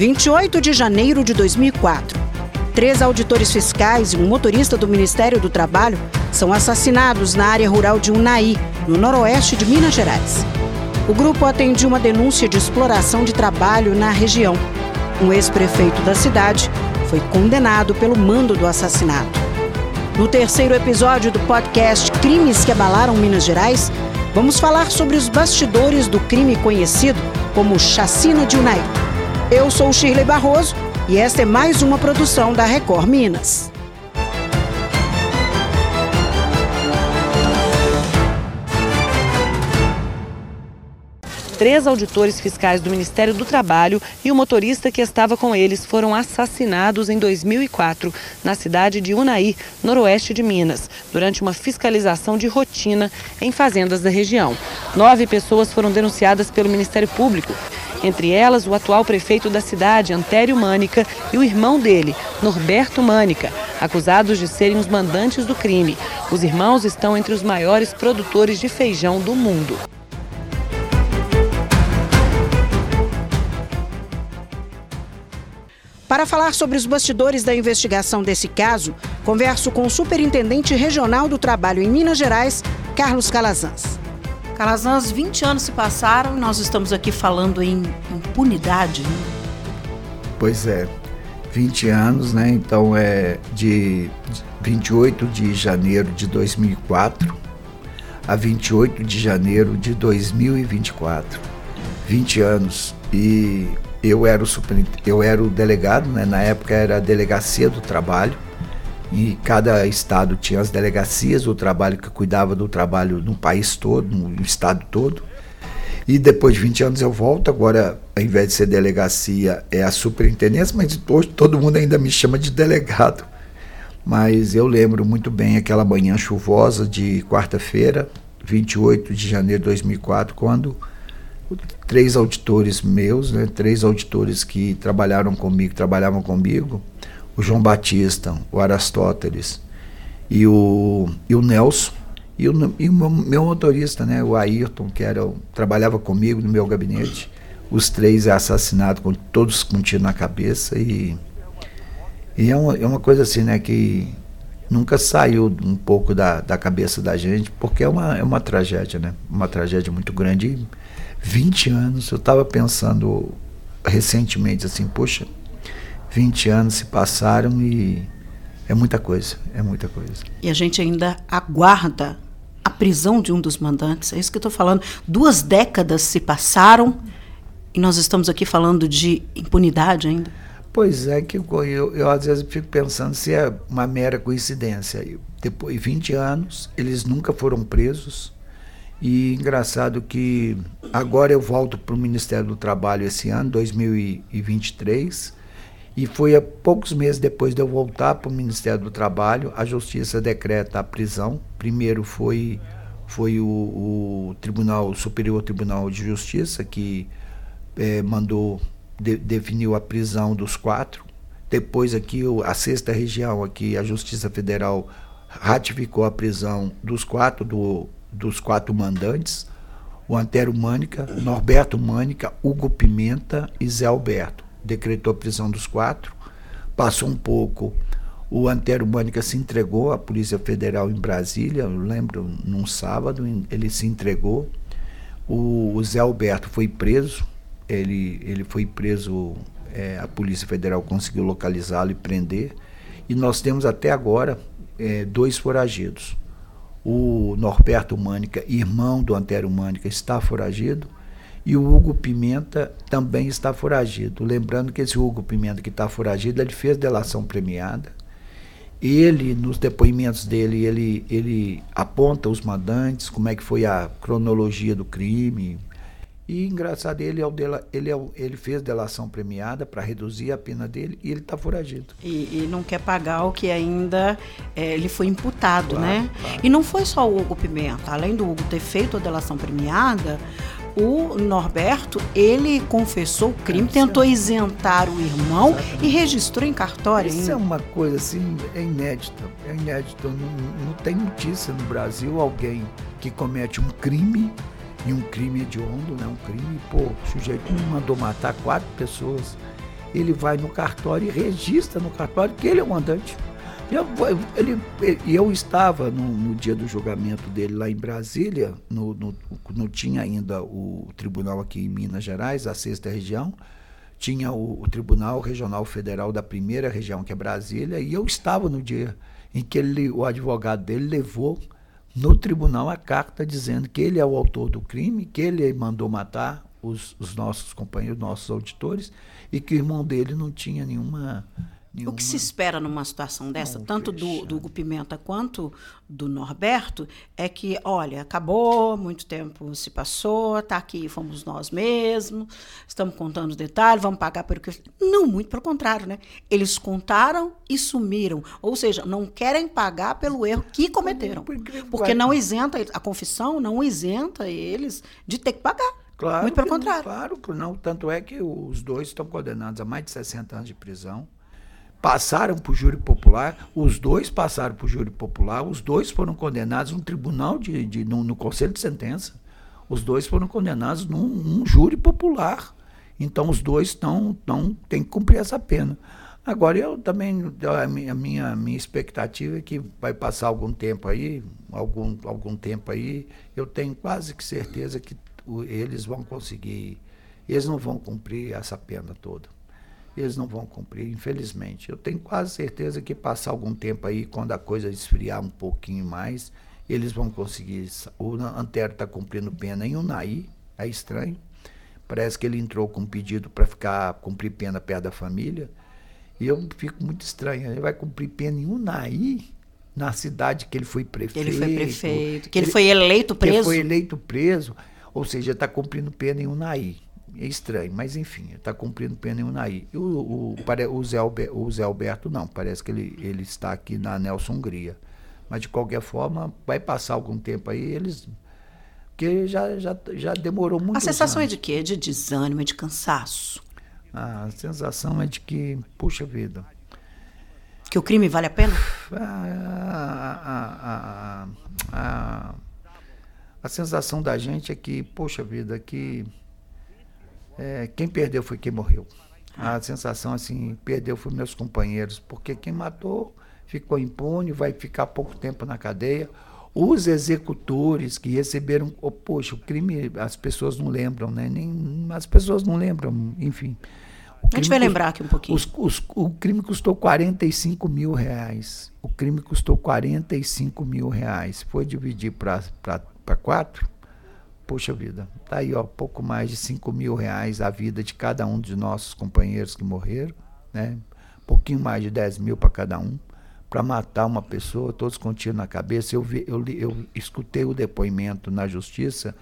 28 de janeiro de 2004. Três auditores fiscais e um motorista do Ministério do Trabalho são assassinados na área rural de Unai, no noroeste de Minas Gerais. O grupo atendia uma denúncia de exploração de trabalho na região. Um ex-prefeito da cidade foi condenado pelo mando do assassinato. No terceiro episódio do podcast Crimes que Abalaram Minas Gerais, vamos falar sobre os bastidores do crime conhecido como Chacina de Unai. Eu sou Shirley Barroso e esta é mais uma produção da Record Minas. Três auditores fiscais do Ministério do Trabalho e o motorista que estava com eles foram assassinados em 2004 na cidade de Unai, noroeste de Minas, durante uma fiscalização de rotina em fazendas da região. Nove pessoas foram denunciadas pelo Ministério Público entre elas o atual prefeito da cidade, Antério Mânica, e o irmão dele, Norberto Mânica, acusados de serem os mandantes do crime. Os irmãos estão entre os maiores produtores de feijão do mundo. Para falar sobre os bastidores da investigação desse caso, converso com o Superintendente Regional do Trabalho em Minas Gerais, Carlos Calazans. Calazans, 20 anos se passaram e nós estamos aqui falando em impunidade. Né? Pois é, 20 anos, né? Então é de 28 de janeiro de 2004 a 28 de janeiro de 2024. 20 anos. E eu era o super, eu era o delegado, né? na época era a delegacia do trabalho, e cada estado tinha as delegacias do trabalho que cuidava do trabalho no país todo, no estado todo. E depois de 20 anos eu volto, agora ao invés de ser delegacia é a superintendência, mas hoje todo mundo ainda me chama de delegado. Mas eu lembro muito bem aquela manhã chuvosa de quarta-feira, 28 de janeiro de 2004, quando três auditores meus, né, três auditores que trabalharam comigo, trabalhavam comigo, o João Batista, o Aristóteles e o, e o Nelson, e o, e o meu, meu, motorista, né, o Ayrton, que era, trabalhava comigo no meu gabinete, os três é assassinados com todos com tiro na cabeça e, e é, uma, é uma coisa assim, né, que nunca saiu um pouco da, da cabeça da gente, porque é uma, é uma tragédia, né, uma tragédia muito grande. E, 20 anos, eu estava pensando recentemente assim, poxa, 20 anos se passaram e é muita coisa, é muita coisa. E a gente ainda aguarda a prisão de um dos mandantes, é isso que eu estou falando. Duas décadas se passaram e nós estamos aqui falando de impunidade ainda. Pois é, que eu, eu, eu às vezes fico pensando se é uma mera coincidência. Depois de 20 anos, eles nunca foram presos, e engraçado que agora eu volto para o Ministério do Trabalho esse ano, 2023, e foi a poucos meses depois de eu voltar para o Ministério do Trabalho, a Justiça decreta a prisão. Primeiro foi, foi o, o Tribunal Superior Tribunal de Justiça que é, mandou, de, definiu a prisão dos quatro. Depois aqui a sexta região, aqui a Justiça Federal ratificou a prisão dos quatro do dos quatro mandantes, o Antero Mânica, Norberto Mânica, Hugo Pimenta e Zé Alberto. Decretou a prisão dos quatro. Passou um pouco, o Antero Mânica se entregou à Polícia Federal em Brasília, eu lembro, num sábado, ele se entregou. O, o Zé Alberto foi preso, ele, ele foi preso, é, a Polícia Federal conseguiu localizá-lo e prender. E nós temos até agora é, dois foragidos. O Norberto Mânica, irmão do Antero Mânica, está foragido. E o Hugo Pimenta também está foragido. Lembrando que esse Hugo Pimenta que está foragido, ele fez delação premiada. Ele, nos depoimentos dele, ele, ele aponta os mandantes, como é que foi a cronologia do crime, e engraçado, ele, é o dela, ele, é o, ele fez delação premiada para reduzir a pena dele e ele está foragido. E, e, não quer pagar o que ainda é, ele foi imputado, claro, né? Claro. E não foi só o Hugo Pimenta. Além do Hugo ter feito a delação premiada, o Norberto, ele confessou o crime, é, tentou isentar o irmão Exatamente. e registrou em cartório. Isso ainda. é uma coisa assim, é inédita. É inédito. Não, não tem notícia no Brasil alguém que comete um crime e um crime hediondo, né? Um crime, pô, o sujeito mandou matar quatro pessoas ele vai no cartório e registra no cartório que ele é o mandante. Eu, ele, eu estava no, no, dia do julgamento dele lá em Brasília, no, no, não tinha ainda o tribunal aqui em Minas Gerais, a sexta região, tinha o, o, Tribunal Regional Federal da primeira região, que é Brasília, e eu estava no dia em que ele, o advogado dele levou no tribunal a carta dizendo que ele é o autor do crime, que ele mandou matar os, os nossos companheiros, nossos auditores, e que o irmão dele não tinha nenhuma Nenhuma... O que se espera numa situação dessa, Não, tanto do, do Hugo Pimenta quanto do Norberto, é que, olha, acabou, muito tempo se passou, está aqui, fomos nós mesmos, estamos contando os detalhes, vamos pagar pelo que. Não, muito pelo contrário, né? Eles contaram e sumiram. Ou seja, não querem pagar pelo erro que cometeram. Porque não isenta, a confissão não isenta eles de ter que pagar. Claro, muito pelo contrário. Claro, não. Tanto é que os dois estão condenados a mais de 60 anos de prisão passaram por júri popular, os dois passaram por júri popular, os dois foram condenados no tribunal de, de no, no, conselho de sentença, os dois foram condenados num, júri popular. Então os dois estão tão, têm que cumprir essa pena. Agora eu também a minha, a minha, minha expectativa é que vai passar algum tempo aí, algum, algum tempo aí, eu tenho quase que certeza que eles vão conseguir, eles não vão cumprir essa pena toda eles não vão cumprir, infelizmente. Eu tenho quase certeza que passar algum tempo aí, quando a coisa esfriar um pouquinho mais, eles vão conseguir. O Antero está cumprindo pena em Unai, é estranho. Parece que ele entrou com um pedido para ficar cumprir pena perto da família. E eu fico muito estranho. Ele vai cumprir pena em Unai, na cidade que ele foi prefeito. Ele foi prefeito, que ele, ele foi eleito preso. Que ele foi eleito preso. Ou seja, está cumprindo pena em Unai é estranho, mas enfim, está cumprindo pena em Unai. O, o, o, Zé Alberto, o Zé Alberto não, parece que ele, ele está aqui na Nelson Hungria. Mas de qualquer forma, vai passar algum tempo aí, eles. Porque já, já, já demorou muito. A sensação anos. é de quê? De desânimo, é de cansaço? A sensação é de que, puxa vida. Que o crime vale a pena? A, a, a, a, a sensação da gente é que, poxa vida, que é, quem perdeu foi quem morreu. A sensação assim, perdeu foi meus companheiros, porque quem matou ficou impune, vai ficar pouco tempo na cadeia. Os executores que receberam, oh, poxa, o crime, as pessoas não lembram, né? Nem, as pessoas não lembram, enfim. A gente vai lembrar aqui um pouquinho. Os, os, o crime custou 45 mil reais. O crime custou 45 mil reais. Foi dividir para quatro, Poxa vida, tá aí, ó, pouco mais de 5 mil reais a vida de cada um de nossos companheiros que morreram, né? Pouquinho mais de 10 mil para cada um, para matar uma pessoa, todos com tiro na cabeça. Eu, vi, eu, eu escutei o depoimento na justiça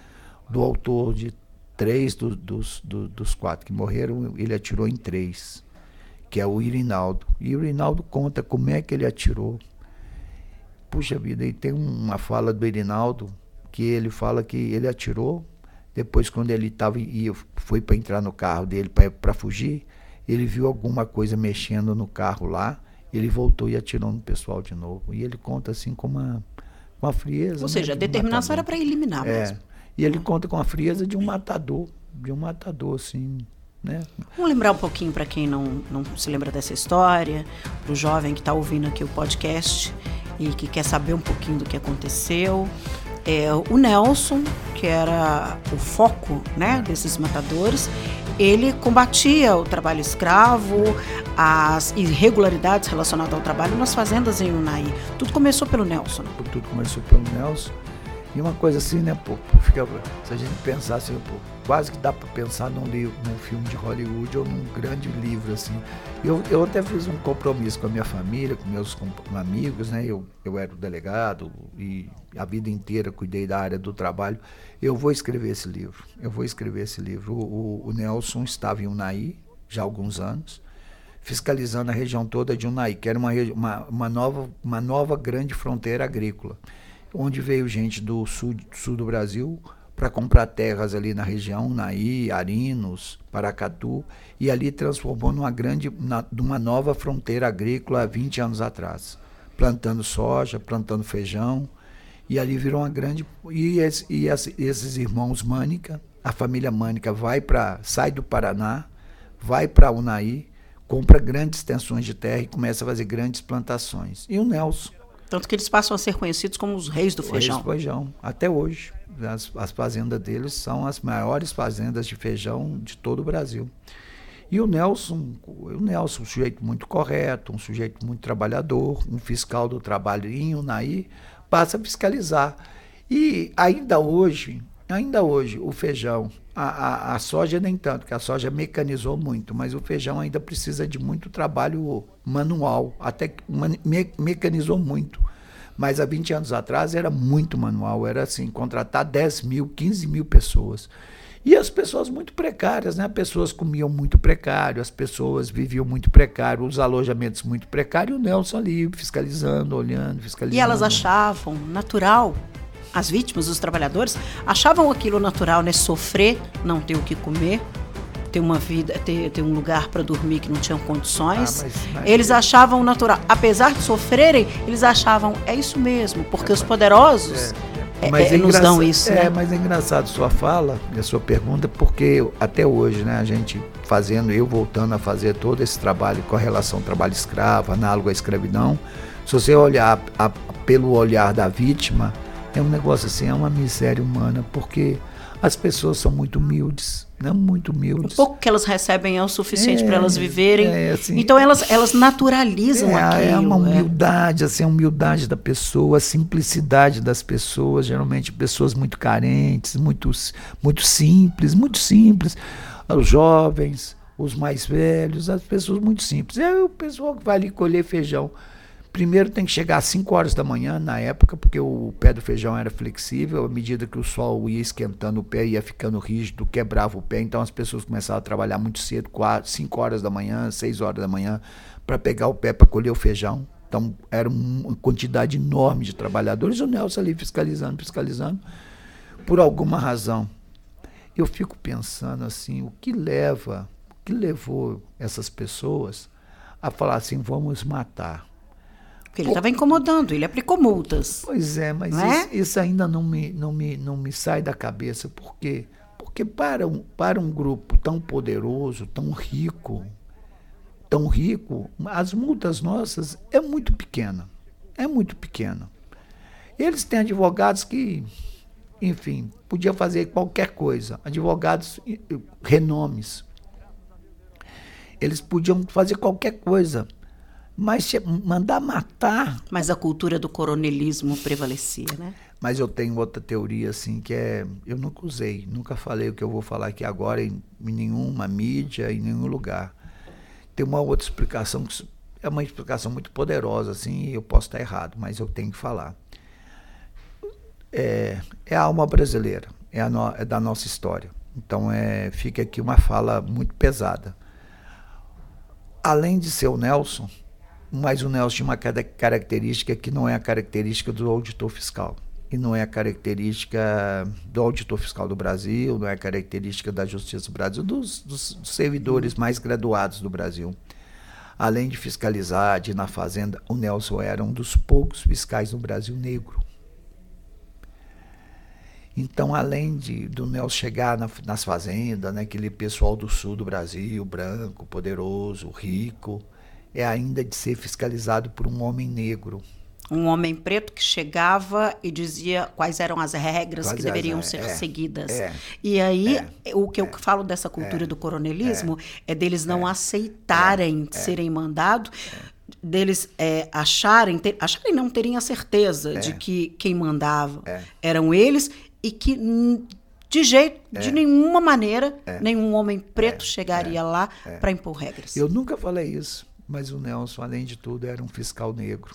do autor de três do, dos, do, dos quatro que morreram, ele atirou em três, que é o Irinaldo. E o Irinaldo conta como é que ele atirou. Puxa vida, e tem uma fala do Irinaldo que ele fala que ele atirou, depois quando ele tava e foi para entrar no carro dele para fugir, ele viu alguma coisa mexendo no carro lá, ele voltou e atirou no pessoal de novo. E ele conta assim com uma, uma frieza. Ou seja, né, a determinação era para eliminar é. mesmo. E ele conta com a frieza de um matador, de um matador, assim, né? Vamos lembrar um pouquinho para quem não, não se lembra dessa história, para o jovem que está ouvindo aqui o podcast e que quer saber um pouquinho do que aconteceu. É, o Nelson, que era o foco né, desses matadores, ele combatia o trabalho escravo, as irregularidades relacionadas ao trabalho nas fazendas em Unai. Tudo começou pelo Nelson. Tudo começou pelo Nelson. E uma coisa assim, né, pô, fica, se a gente pensar assim, pô, quase que dá para pensar num, livro, num filme de Hollywood ou num grande livro, assim. Eu, eu até fiz um compromisso com a minha família, com meus amigos, né? Eu, eu era o delegado e a vida inteira cuidei da área do trabalho. Eu vou escrever esse livro, eu vou escrever esse livro. O, o, o Nelson estava em Unai já há alguns anos, fiscalizando a região toda de Unai, que era uma, uma, uma, nova, uma nova grande fronteira agrícola onde veio gente do sul, sul do Brasil para comprar terras ali na região, Naí, Arinos, Paracatu, e ali transformou numa grande, na, numa nova fronteira agrícola há 20 anos atrás, plantando soja, plantando feijão, e ali virou uma grande e, esse, e esses irmãos Mânica, a família Mânica vai para sai do Paraná, vai para Unai, compra grandes extensões de terra e começa a fazer grandes plantações. E o Nelson. Tanto que eles passam a ser conhecidos como os reis do feijão. Reis do feijão, até hoje. As, as fazendas deles são as maiores fazendas de feijão de todo o Brasil. E o Nelson, o Nelson, um sujeito muito correto, um sujeito muito trabalhador, um fiscal do trabalho em Unaí, passa a fiscalizar. E ainda hoje, ainda hoje, o feijão, a, a, a, soja nem tanto, porque a soja mecanizou muito, mas o feijão ainda precisa de muito trabalho manual, até que me, mecanizou muito. Mas há 20 anos atrás era muito manual, era assim, contratar 10 mil, 15 mil pessoas. E as pessoas muito precárias, né? As pessoas comiam muito precário, as pessoas viviam muito precário, os alojamentos muito precários, o Nelson ali fiscalizando, olhando, fiscalizando. E elas achavam natural as vítimas, os trabalhadores, achavam aquilo natural, né? Sofrer, não ter o que comer, ter uma vida, ter, ter um lugar para dormir que não tinham condições. Ah, mas, mas eles achavam natural. Apesar de sofrerem, eles achavam, é isso mesmo, porque é, os poderosos. É, é, mas é, nos dão isso. É, né? mas é engraçado sua fala, a sua pergunta, porque até hoje, né, a gente fazendo, eu voltando a fazer todo esse trabalho com a relação trabalho escravo, análogo à escravidão, se você olhar a, pelo olhar da vítima, é um negócio assim, é uma miséria humana, porque as pessoas são muito humildes, não né? muito humildes. O pouco que elas recebem é o suficiente é, para elas viverem. É, assim, então elas, elas naturalizam é, aquilo. É uma é. humildade, assim, a humildade da pessoa, a simplicidade das pessoas, geralmente pessoas muito carentes, muito, muito simples, muito simples. Os jovens, os mais velhos, as pessoas muito simples. É o pessoal que vai ali colher feijão Primeiro tem que chegar às 5 horas da manhã, na época, porque o pé do feijão era flexível, à medida que o sol ia esquentando o pé, ia ficando rígido, quebrava o pé, então as pessoas começavam a trabalhar muito cedo, 5 horas da manhã, 6 horas da manhã, para pegar o pé para colher o feijão. Então era uma quantidade enorme de trabalhadores, o Nelson ali fiscalizando, fiscalizando, por alguma razão. Eu fico pensando assim, o que leva, o que levou essas pessoas a falar assim, vamos matar porque ele estava incomodando, ele aplicou multas. Pois é, mas é? Isso, isso, ainda não me, não, me, não me sai da cabeça. Por quê? Porque para um, para um grupo tão poderoso, tão rico, tão rico, as multas nossas é muito pequena. É muito pequena. Eles têm advogados que, enfim, podia fazer qualquer coisa. Advogados renomes. Eles podiam fazer qualquer coisa mas mandar matar. Mas a cultura do coronelismo prevalecia, né? Mas eu tenho outra teoria, assim, que é. Eu nunca usei, nunca falei o que eu vou falar aqui agora em, em nenhuma mídia, em nenhum lugar. Tem uma outra explicação, que é uma explicação muito poderosa, assim, e eu posso estar errado, mas eu tenho que falar. É, é a alma brasileira, é, a no, é da nossa história. Então é, fica aqui uma fala muito pesada. Além de ser o Nelson, mas o Nelson tinha uma característica que não é a característica do auditor fiscal. E não é a característica do auditor fiscal do Brasil, não é a característica da Justiça do Brasil, dos, dos servidores mais graduados do Brasil. Além de fiscalizar, de ir na fazenda, o Nelson era um dos poucos fiscais no Brasil negro. Então, além de, do Nelson chegar na, nas fazendas, né, aquele pessoal do sul do Brasil, branco, poderoso, rico, é ainda de ser fiscalizado por um homem negro. Um homem preto que chegava e dizia quais eram as regras quais que deveriam ser é, seguidas. É, e aí, é, o que eu é, falo dessa cultura é, do coronelismo é, deles não aceitarem serem mandados deles é, acharem, ter, acharem não terem a certeza é. de que quem mandava é. eram eles e que de jeito, de nenhuma maneira, nenhum homem preto chegaria lá para impor regras. Eu nunca falei isso. Mas o Nelson, além de tudo, era um fiscal negro.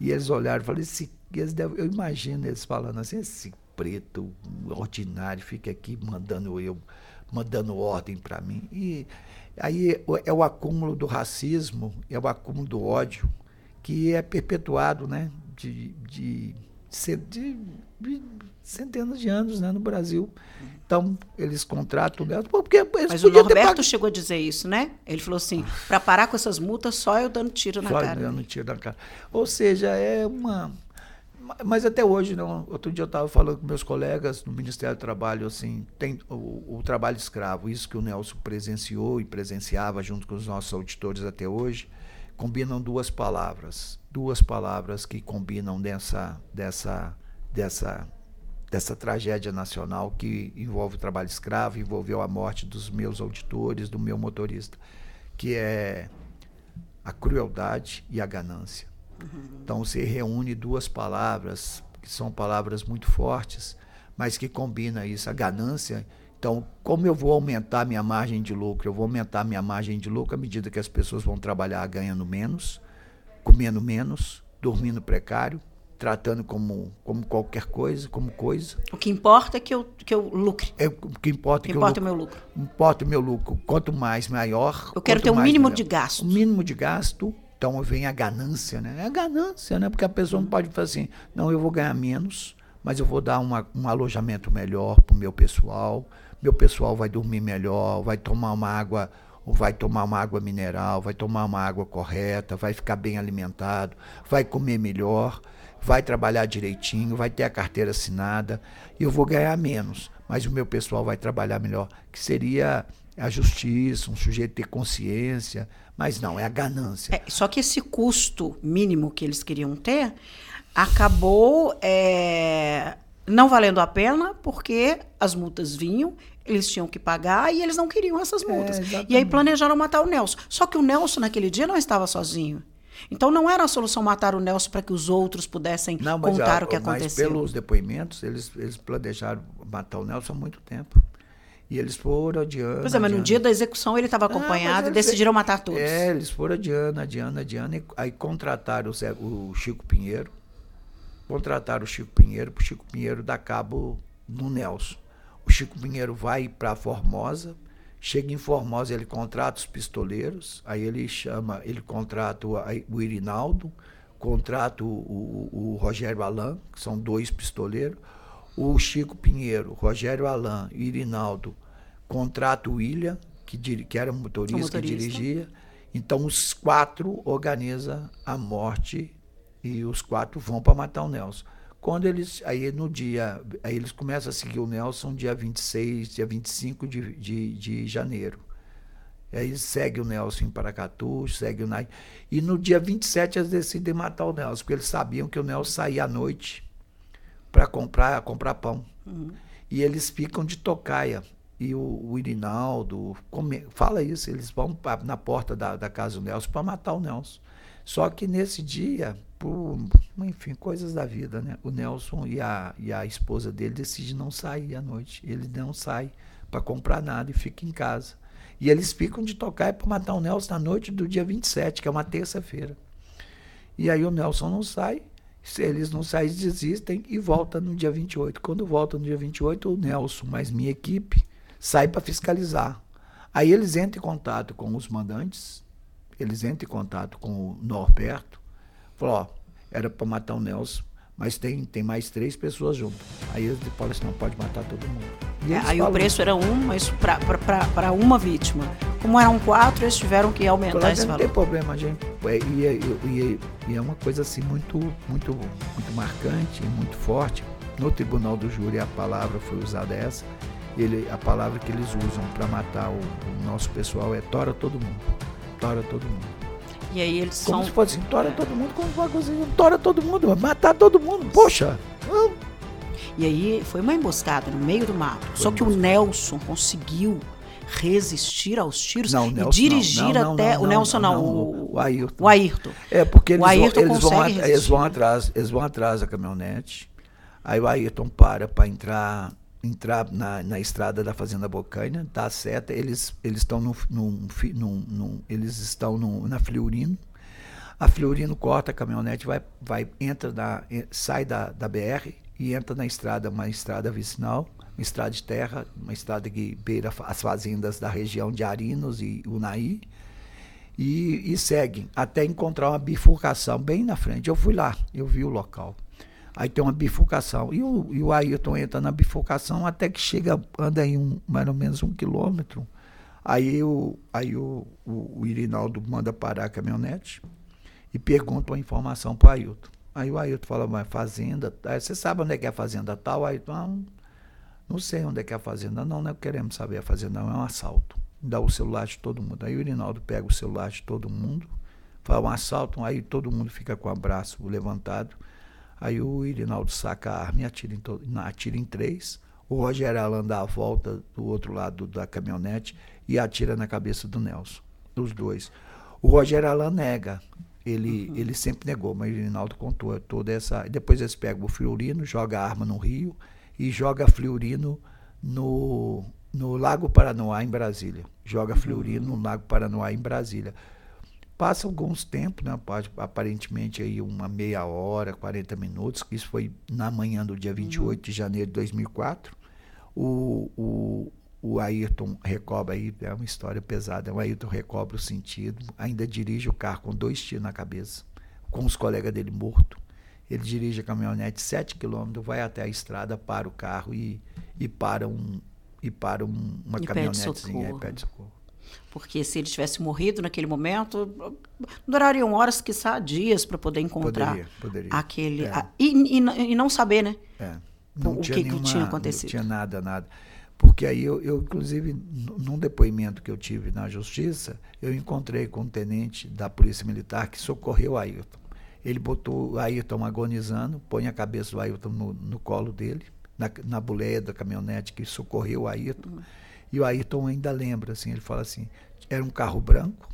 E eles olharam e falaram, esse, eles devem, eu imagino eles falando assim, esse preto ordinário fica aqui mandando eu, mandando ordem para mim. E aí é o acúmulo do racismo, é o acúmulo do ódio que é perpetuado, né, de, de, de, de centenas de anos né, no Brasil. Então, eles contratam o Porque Mas o Norberto chegou a dizer isso, né? Ele falou assim: para parar com essas multas, só eu dando tiro na só cara. Só dando tiro na cara. Ou seja, é uma. Mas até hoje, não. Outro dia eu estava falando com meus colegas no Ministério do Trabalho, assim, tem o, o, trabalho escravo, isso que o Nelson presenciou e presenciava junto com os nossos auditores até hoje, combinam duas palavras, duas palavras que combinam dessa, dessa, dessa, dessa tragédia nacional que envolve o trabalho escravo, envolveu a morte dos meus auditores, do meu motorista, que é a crueldade e a ganância. Uhum. Então você reúne duas palavras que são palavras muito fortes, mas que combina isso, a ganância então, como eu vou aumentar minha margem de lucro? Eu vou aumentar minha margem de lucro à medida que as pessoas vão trabalhar ganhando menos, comendo menos, dormindo precário, tratando como, como qualquer coisa, como coisa. O que importa é que eu, que eu lucre. É, o que importa, é que importa eu lucre. o meu lucro. Importa o meu lucro. Quanto mais, maior. Eu quero ter um mínimo de gasto. Um mínimo de gasto. Então vem a ganância, né? É a ganância, né? Porque a pessoa não pode fazer assim, não, eu vou ganhar menos, mas eu vou dar uma, um alojamento melhor para o meu pessoal meu pessoal vai dormir melhor, vai tomar uma água, vai tomar uma água mineral, vai tomar uma água correta, vai ficar bem alimentado, vai comer melhor, vai trabalhar direitinho, vai ter a carteira assinada, e eu vou ganhar menos, mas o meu pessoal vai trabalhar melhor, que seria a justiça, um sujeito ter consciência, mas não, é a ganância. É, só que esse custo mínimo que eles queriam ter acabou é, não valendo a pena, porque as multas vinham, eles tinham que pagar e eles não queriam essas multas. É, e aí planejaram matar o Nelson. Só que o Nelson, naquele dia, não estava sozinho. Então não era a solução matar o Nelson para que os outros pudessem não, contar a, o que aconteceu. Mas pelos depoimentos, eles, eles planejaram matar o Nelson há muito tempo. E eles foram adiando. Pois é, mas no dia da execução ele estava acompanhado e decidiram matar todos. É, eles foram adiando, adiando, adiando. E aí contrataram o, Zé, o Chico Pinheiro, contrataram o Chico Pinheiro para o Chico Pinheiro dar cabo no Nelson. O Chico Pinheiro vai para Formosa, chega em Formosa, ele contrata os pistoleiros, aí ele chama, ele contrata o, Irinaldo, contrata o, o, o, Rogério Alain, que são dois pistoleiros, o Chico Pinheiro, Rogério Alain e Irinaldo contrata o William, que, que era motorista, motorista, que dirigia. Então os quatro organizam a morte e os quatro vão para matar o Nelson. Quando eles, aí no dia, aí eles começam a seguir o Nelson dia 26, dia 25 de, de, de janeiro. Aí segue o Nelson em Paracatu, segue o Nai. E no dia 27 eles decidem matar o Nelson, porque eles sabiam que o Nelson saía à noite para comprar, comprar pão. Uhum. E eles ficam de tocaia. E o, o Irinaldo come, fala isso, eles vão pra, na porta da, da casa do Nelson para matar o Nelson. Só que nesse dia, por, enfim, coisas da vida, né? O Nelson e a, e a esposa dele decidem não sair à noite. Ele não sai para comprar nada e fica em casa. E eles ficam de tocar para matar o Nelson na noite do dia 27, que é uma terça-feira. E aí o Nelson não sai, se eles não saem, desistem e volta no dia 28. Quando volta no dia 28, o Nelson, mais minha equipe, sai para fiscalizar. Aí eles entram em contato com os mandantes, eles entram em contato com o Norberto, falou, ó, era para matar o Nelson, mas tem, tem mais três pessoas junto. Aí eles falaram assim, não pode matar todo mundo. É, aí falam, o preço era um, mas para uma vítima. Como eram quatro, eles tiveram que aumentar claro, esse valor. Não tem problema, gente. É, e, e, e, e, é uma coisa assim muito, muito, muito marcante, muito forte. No tribunal do júri a palavra foi usada essa. Ele, a palavra que eles usam para matar o, o nosso pessoal é tora todo mundo tora todo mundo. E aí eles como são. se fosse assim, tora todo mundo, como uma coisa assim, tora todo mundo, matar todo mundo, poxa! E aí foi uma emboscada no meio do mato. Foi Só que o Nelson conseguiu resistir aos tiros não, e Nelson, dirigir não, não, até. o Nelson não, o, o Ayrton. O Ayrton. É, porque eles, Ayrton vão, eles, vão, eles vão atrás, eles vão atrás da caminhonete. Aí o Ayrton para para entrar entrar na, na estrada da Fazenda Bocaina, dá seta, eles eles estão no, no, eles estão no, na Florino. A Florino corta a caminhonete, vai, vai entra na, sai da, da BR e entra na estrada, uma estrada vicinal, uma estrada de terra, uma estrada que beira as fazendas da região de Arinos e Unai. E, e seguem até encontrar uma bifurcação bem na frente. Eu fui lá, eu vi o local. Aí tem uma bifurcação. E o, e o Ayrton entra na bifurcação até que chega, anda aí um, mais ou menos um quilômetro. Aí, o, aí o, o, o Irinaldo manda parar a caminhonete e pergunta uma informação para o Ailton. Aí o Ailton fala, mas fazenda, você sabe onde é que é a fazenda tal? Aí não, não sei onde é que é a fazenda, não, não queremos saber, a fazenda não é um assalto. Dá o celular de todo mundo. Aí o Irinaldo pega o celular de todo mundo, fala um assalto, aí todo mundo fica com o braço levantado. Aí o Irinaldo saca a arma e atira em, todo, atira em três. O Rogério Alan dá a volta do outro lado da caminhonete e atira na cabeça do Nelson, dos dois. O Rogério Alan nega. Ele, uhum. ele sempre negou, mas o Rinaldo contou toda essa. Depois eles pegam o Florino, joga a arma no Rio e joga Florino no, no Lago Paranoá, em Brasília. Joga uhum. No Lago Paranoá, em Brasília. Passa alguns tempos, né, aparentemente aí uma meia hora, 40 minutos, que isso foi na manhã do dia 28 uhum. de janeiro de 2004. O, o, o Ayrton recobra aí, é uma história pesada, o Ayrton recobra o sentido, ainda dirige o carro com dois tiros na cabeça, com os colegas dele morto. Ele dirige a caminhonete 7 quilômetros, vai até a estrada, para o carro e, e para, um, e para um, uma caminhonetezinha e pede socorro. Porque se ele tivesse morrido naquele momento, durariam horas, quiçá dias, para poder encontrar poderia, poderia. aquele. É. A, e, e, e, não saber, né? É. Não o que, nenhuma, que tinha acontecido. Não tinha nada, nada. Porque aí eu, eu, inclusive, num depoimento que eu tive na justiça, eu encontrei com um tenente da Polícia Militar que socorreu o Ailton. Ele botou o Ailton agonizando, põe a cabeça do Ailton no, no colo dele, na, na boleia da caminhonete que socorreu o Ailton. Uhum. E o Ailton ainda lembra, assim, ele fala assim, era um carro branco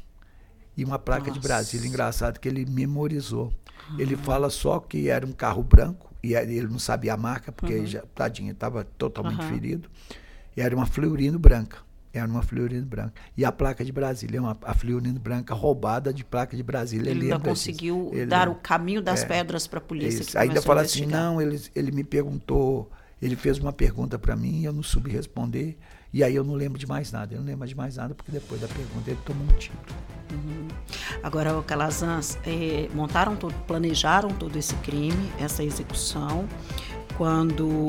e uma placa Nossa. de Brasília. Engraçado que ele memorizou. Uhum. Ele fala só que era um carro branco, e ele não sabia a marca, porque uhum. já, tadinho, estava totalmente ferido. E era uma Fleurino branca. Era uma Fleurino branca. E a placa de Brasília, uma, a Fleurino branca roubada de placa de Brasília. Ele ainda conseguiu ele, dar o caminho das é, pedras para a polícia. Ainda fala assim, não, ele, ele me perguntou, ele fez uma pergunta para mim e eu não soube responder. E aí eu não lembro de mais nada. Eu não lembro de mais nada porque depois da pergunta ele tomou um tiro. Uhum. Agora, o Calazans, eh, montaram todo, planejaram todo esse crime, essa execução quando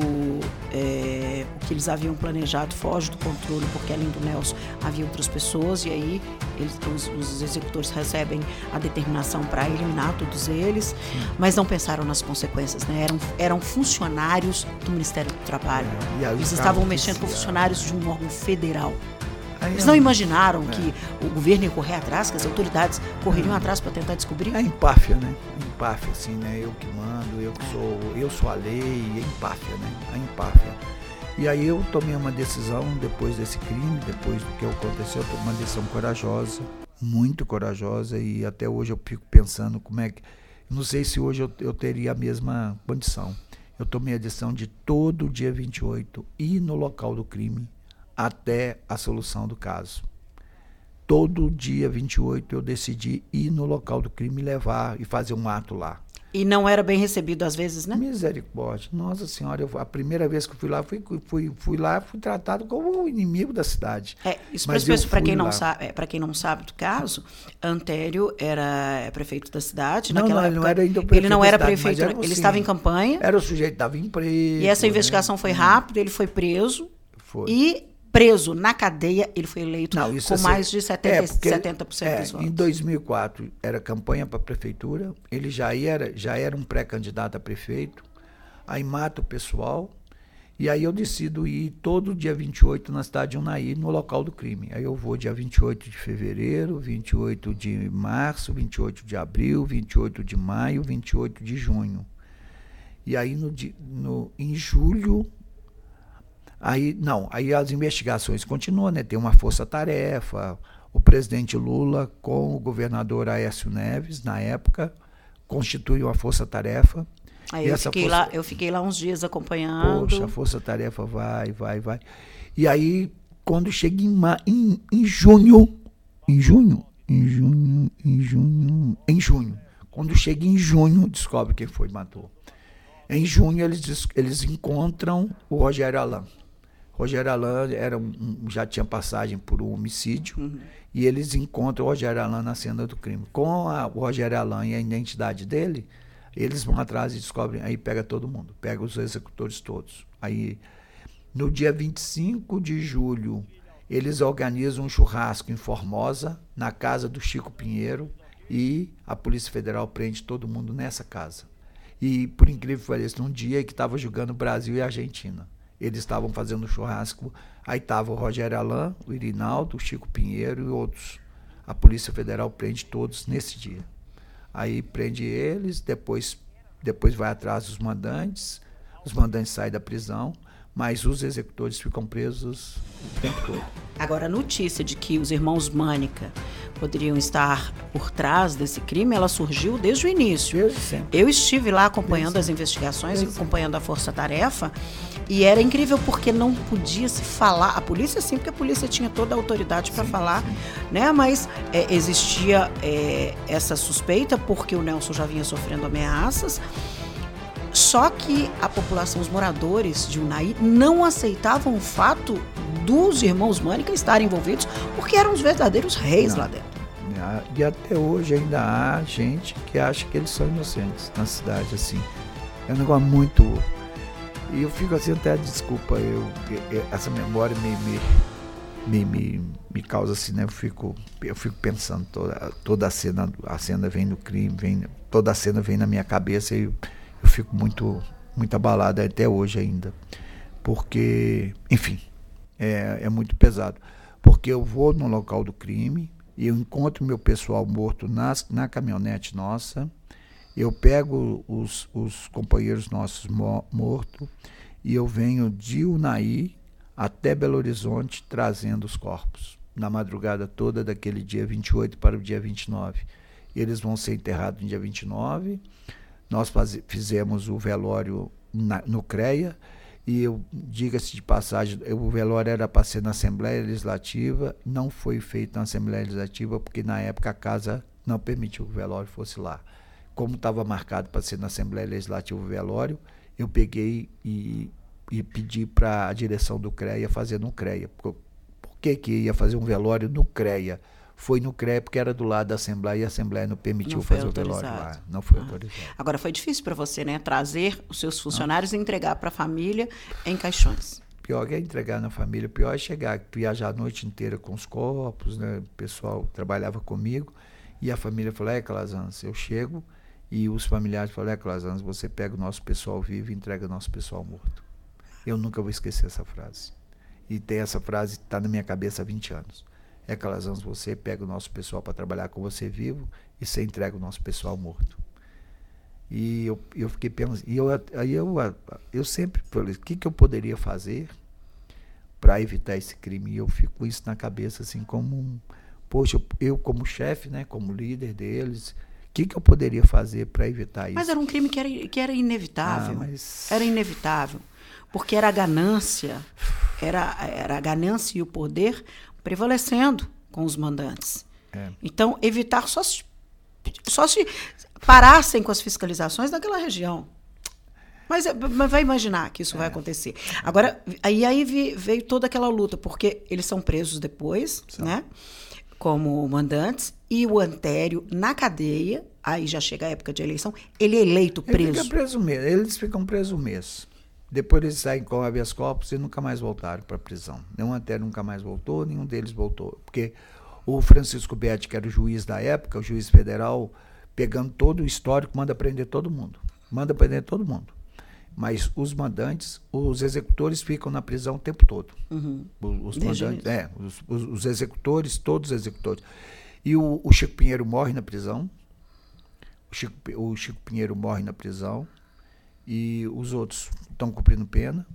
é, o que eles haviam planejado foge do controle, porque além do Nelson havia outras pessoas, e aí eles, os, os, executores recebem a determinação para eliminar todos eles, Sim. mas não pensaram nas consequências, né? eram, eram funcionários do Ministério do Trabalho. É, eles estavam mexendo com funcionários de um órgão federal. Eles não imaginaram é. que o governo ia correr atrás, que as autoridades correriam é. atrás para tentar descobrir? É empáfia, né? Empáfia, assim, né? Eu que mando, eu que sou, eu sou a lei, é empáfia, né? A empáfia. E aí eu tomei uma decisão depois desse crime, depois do que aconteceu, eu tomei uma decisão corajosa, muito corajosa, e até hoje eu fico pensando como é que. Não sei se hoje eu, eu teria a mesma condição. Eu tomei a decisão de todo dia 28 ir no local do crime até a solução do caso. Todo dia 28 eu decidi ir no local do crime levar e fazer um ato lá. E não era bem recebido às vezes, né? Misericórdia. Nossa Senhora, eu, a primeira vez que eu fui lá, fui, fui, fui lá, fui tratado como o inimigo da cidade. É, isso para quem não sabe, é, para quem não sabe do caso, Antério era prefeito da cidade. Não, naquela não, época, ele não era ainda prefeito. Ele não era prefeito, ele assim, estava em campanha. Era o sujeito dava emprego. E essa investigação né? foi rápida, ele foi preso. Foi. E preso na cadeia, ele foi eleito Não, com assim, mais de 70%, é, porque, 70 é, dos votos. Em 2004 era campanha para a prefeitura, ele já era, já era um pré-candidato a prefeito, aí mata o pessoal, e aí eu decido ir todo dia 28 na cidade de Unaí, no local do crime. Aí eu vou dia 28 de fevereiro, 28 de março, 28 de abril, 28 de maio, 28 de junho. E aí no, no, em julho Aí, não, aí as investigações continuam, né? Tem uma força-tarefa. O presidente Lula, com o governador Aécio Neves, na época, constituiu uma força-tarefa. Aí eu fiquei, força... lá, eu fiquei lá uns dias acompanhando. Poxa, a força-tarefa vai, vai, vai. E aí, quando chega em, em, em junho, em junho, em junho, em junho, em junho, quando chega em junho, descobre quem foi matou. Em junho, eles, eles encontram o Rogério Alain. Rogério Alain era um, já tinha passagem por um homicídio uhum. e eles encontram o Rogério Alain na cena do crime. Com a, o Rogério Alain e a identidade dele, eles vão atrás e descobrem, aí pega todo mundo, pega os executores todos. Aí, no dia 25 de julho, eles organizam um churrasco em Formosa, na casa do Chico Pinheiro, e a Polícia Federal prende todo mundo nessa casa. E, por incrível que pareça, num dia que estava jogando Brasil e Argentina. Eles estavam fazendo churrasco. Aí estava o Rogério Alain, o Irinaldo, o Chico Pinheiro e outros. A Polícia Federal prende todos nesse dia. Aí prende eles, depois, depois vai atrás dos mandantes. Os mandantes saem da prisão mas os executores ficam presos o tempo todo. Agora, a notícia de que os irmãos Mânica poderiam estar por trás desse crime, ela surgiu desde o início. Desde sempre. Eu estive lá acompanhando desde as investigações e acompanhando a força-tarefa e era incrível porque não podia se falar. A polícia sim, porque a polícia tinha toda a autoridade para falar, sim. né? Mas é, existia é, essa suspeita porque o Nelson já vinha sofrendo ameaças só que a população, os moradores de Unai, não aceitavam o fato dos irmãos Mânica estarem envolvidos, porque eram os verdadeiros reis não. lá dentro. E até hoje ainda há gente que acha que eles são inocentes na cidade, assim. É um negócio muito. E eu fico assim, até desculpa, eu, essa memória me, me, me, me, me causa assim, né? Eu fico, eu fico pensando, toda, toda a cena, a cena vem do crime, vem, toda a cena vem na minha cabeça e eu fico muito, muito abalado até hoje ainda. Porque, enfim, é, é muito pesado. Porque eu vou no local do crime e eu encontro meu pessoal morto nas, na caminhonete nossa, eu pego os, os companheiros nossos mo mortos e eu venho de Unai até Belo Horizonte trazendo os corpos. Na madrugada toda daquele dia 28 para o dia 29. Eles vão ser enterrados no dia 29 nós fizemos o velório na, no CREA e eu diga-se de passagem, o velório era para ser na Assembleia Legislativa, não foi feito na Assembleia Legislativa porque na época a casa não permitiu que o velório fosse lá. Como estava marcado para ser na Assembleia Legislativa o velório, eu peguei e, e pedi para a direção do CREA fazer no CREA. Por, por que, que ia fazer um velório no CREA? Foi no CREA porque era do lado da Assembleia e a Assembleia não permitiu não fazer o velório lá. Não foi ah. autorizado. Agora foi difícil para você, né? Trazer os seus funcionários não. e entregar para a família em caixões. Pior que é entregar na família, pior é chegar, viajar a noite inteira com os corpos, né? O pessoal trabalhava comigo e a família falou: é, Calazans, eu chego e os familiares falaram: é, Calazans, você pega o nosso pessoal vivo e entrega o nosso pessoal morto. Eu nunca vou esquecer essa frase. E tem essa frase, está na minha cabeça há 20 anos é aquelas anos você pega o nosso pessoal para trabalhar com você vivo e você entrega o nosso pessoal morto. E eu, eu fiquei pensando, e eu, aí eu, eu sempre falei, o que, que eu poderia fazer para evitar esse crime? E eu fico com isso na cabeça, assim, como um, poxa, eu como chefe, né, como líder deles, o que, que eu poderia fazer para evitar isso? Mas era um crime que era, que era inevitável. Ah, mas... Era inevitável. Porque era a ganância, era, era a ganância e o poder prevalecendo com os mandantes. É. Então, evitar só se, só se parassem com as fiscalizações naquela região. Mas, mas vai imaginar que isso é. vai acontecer. Agora, aí, aí veio toda aquela luta, porque eles são presos depois, Sim. né? Como mandantes, e o Antério na cadeia, aí já chega a época de eleição, ele é eleito preso. Ele fica preso mesmo, eles ficam presos um mês. Depois eles saem com habeas corpus e nunca mais voltaram para a prisão. Nenhum até nunca mais voltou, nenhum deles voltou. Porque o Francisco Betti, que era o juiz da época, o juiz federal, pegando todo o histórico, manda prender todo mundo. Manda prender todo mundo. Mas os mandantes, os executores ficam na prisão o tempo todo. Uhum. Os, mandantes, é, os, os, os, executores, todos os executores. E o, o Chico Pinheiro morre na prisão. O Chico, o Chico Pinheiro morre na prisão e os outros estão cumprindo pena